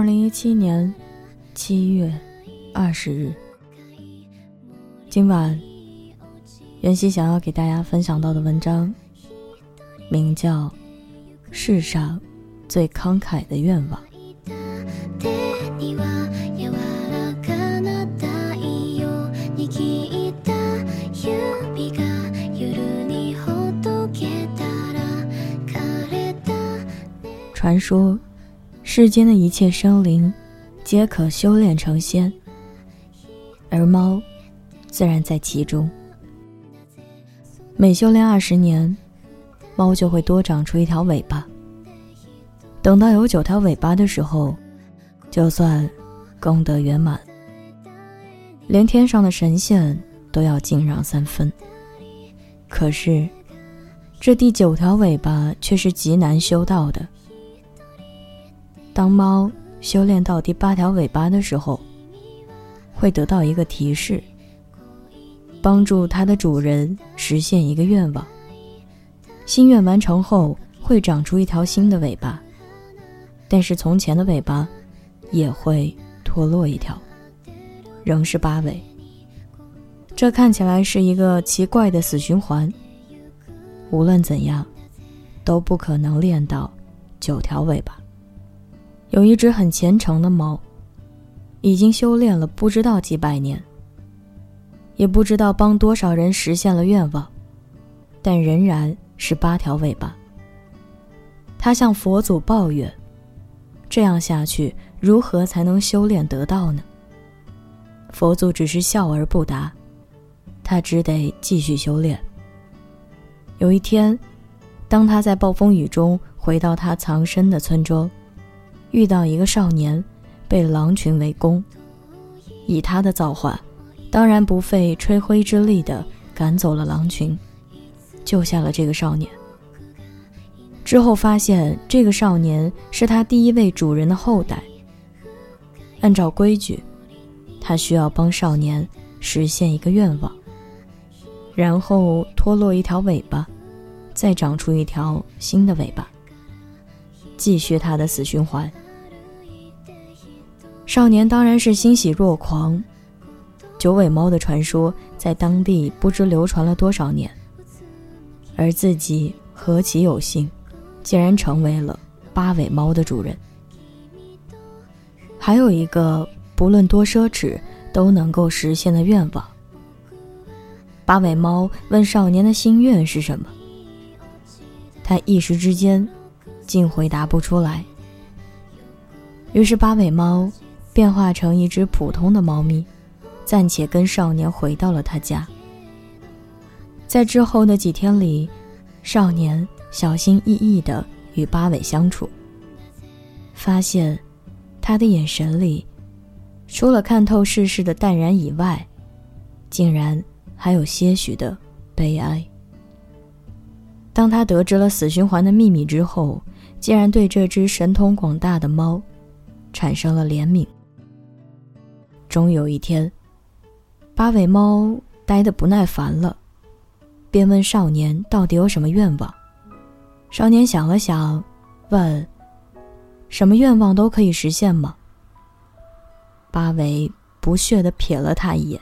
二零一七年七月二十日，今晚袁熙想要给大家分享到的文章，名叫《世上最慷慨的愿望》。传说。世间的一切生灵，皆可修炼成仙，而猫，自然在其中。每修炼二十年，猫就会多长出一条尾巴。等到有九条尾巴的时候，就算功德圆满。连天上的神仙都要敬让三分。可是，这第九条尾巴却是极难修到的。当猫修炼到第八条尾巴的时候，会得到一个提示，帮助它的主人实现一个愿望。心愿完成后，会长出一条新的尾巴，但是从前的尾巴也会脱落一条，仍是八尾。这看起来是一个奇怪的死循环。无论怎样，都不可能练到九条尾巴。有一只很虔诚的猫，已经修炼了不知道几百年，也不知道帮多少人实现了愿望，但仍然是八条尾巴。他向佛祖抱怨：“这样下去，如何才能修炼得道呢？”佛祖只是笑而不答，他只得继续修炼。有一天，当他在暴风雨中回到他藏身的村庄。遇到一个少年，被狼群围攻，以他的造化，当然不费吹灰之力的赶走了狼群，救下了这个少年。之后发现这个少年是他第一位主人的后代。按照规矩，他需要帮少年实现一个愿望，然后脱落一条尾巴，再长出一条新的尾巴。继续他的死循环。少年当然是欣喜若狂。九尾猫的传说在当地不知流传了多少年，而自己何其有幸，竟然成为了八尾猫的主人。还有一个不论多奢侈都能够实现的愿望。八尾猫问少年的心愿是什么，他一时之间。竟回答不出来。于是八尾猫变化成一只普通的猫咪，暂且跟少年回到了他家。在之后的几天里，少年小心翼翼地与八尾相处，发现他的眼神里，除了看透世事的淡然以外，竟然还有些许的悲哀。当他得知了死循环的秘密之后，竟然对这只神通广大的猫产生了怜悯。终有一天，八尾猫呆得不耐烦了，便问少年到底有什么愿望。少年想了想，问：“什么愿望都可以实现吗？”八尾不屑地瞥了他一眼。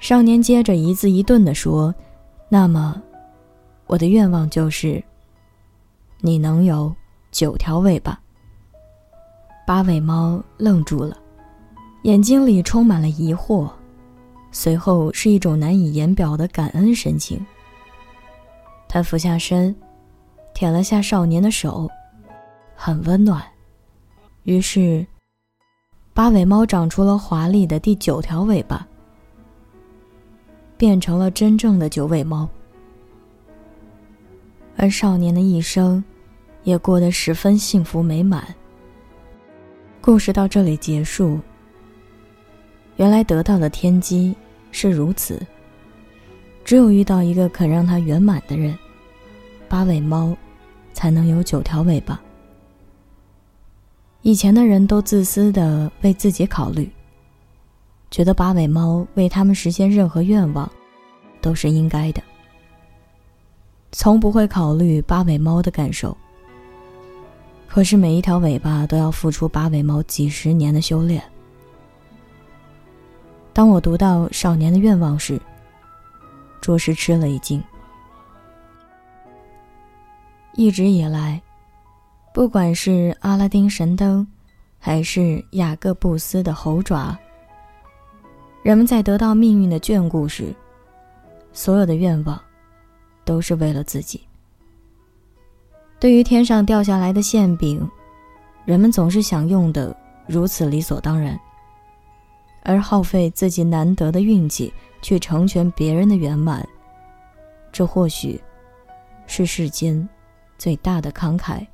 少年接着一字一顿地说：“那么，我的愿望就是。”你能有九条尾巴？八尾猫愣住了，眼睛里充满了疑惑，随后是一种难以言表的感恩神情。他俯下身，舔了下少年的手，很温暖。于是，八尾猫长出了华丽的第九条尾巴，变成了真正的九尾猫。而少年的一生，也过得十分幸福美满。故事到这里结束。原来得到的天机是如此：只有遇到一个肯让它圆满的人，八尾猫才能有九条尾巴。以前的人都自私的为自己考虑，觉得八尾猫为他们实现任何愿望，都是应该的。从不会考虑八尾猫的感受。可是每一条尾巴都要付出八尾猫几十年的修炼。当我读到少年的愿望时，着实吃了一惊。一直以来，不管是阿拉丁神灯，还是雅各布斯的猴爪，人们在得到命运的眷顾时，所有的愿望，都是为了自己。对于天上掉下来的馅饼，人们总是享用的如此理所当然，而耗费自己难得的运气去成全别人的圆满，这或许是世间最大的慷慨，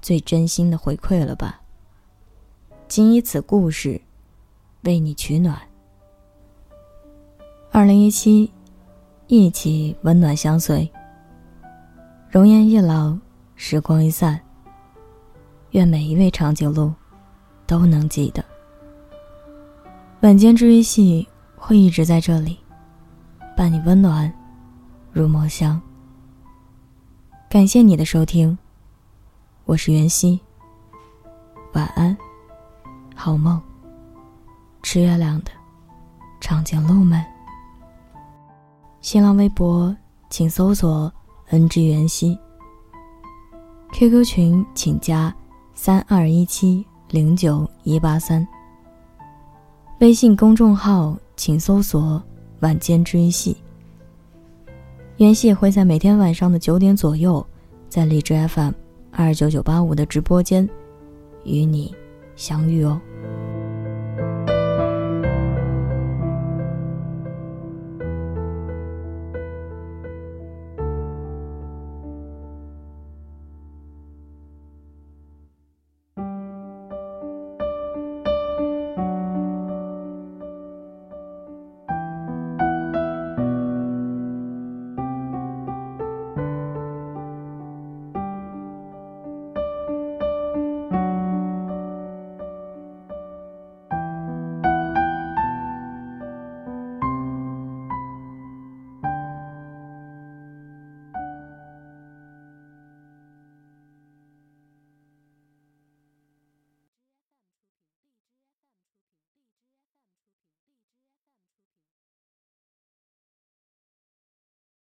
最真心的回馈了吧。仅以此故事，为你取暖。二零一七，一起温暖相随。容颜一老。时光一散，愿每一位长颈鹿都能记得，晚间治愈系会一直在这里，伴你温暖入梦乡。感谢你的收听，我是袁熙。晚安，好梦。吃月亮的长颈鹿们，新浪微博请搜索 “ng 袁熙”。QQ 群请加三二一七零九一八三。微信公众号请搜索“晚间治愈系”。妍希会在每天晚上的九点左右，在荔枝 FM 二九九八五的直播间与你相遇哦。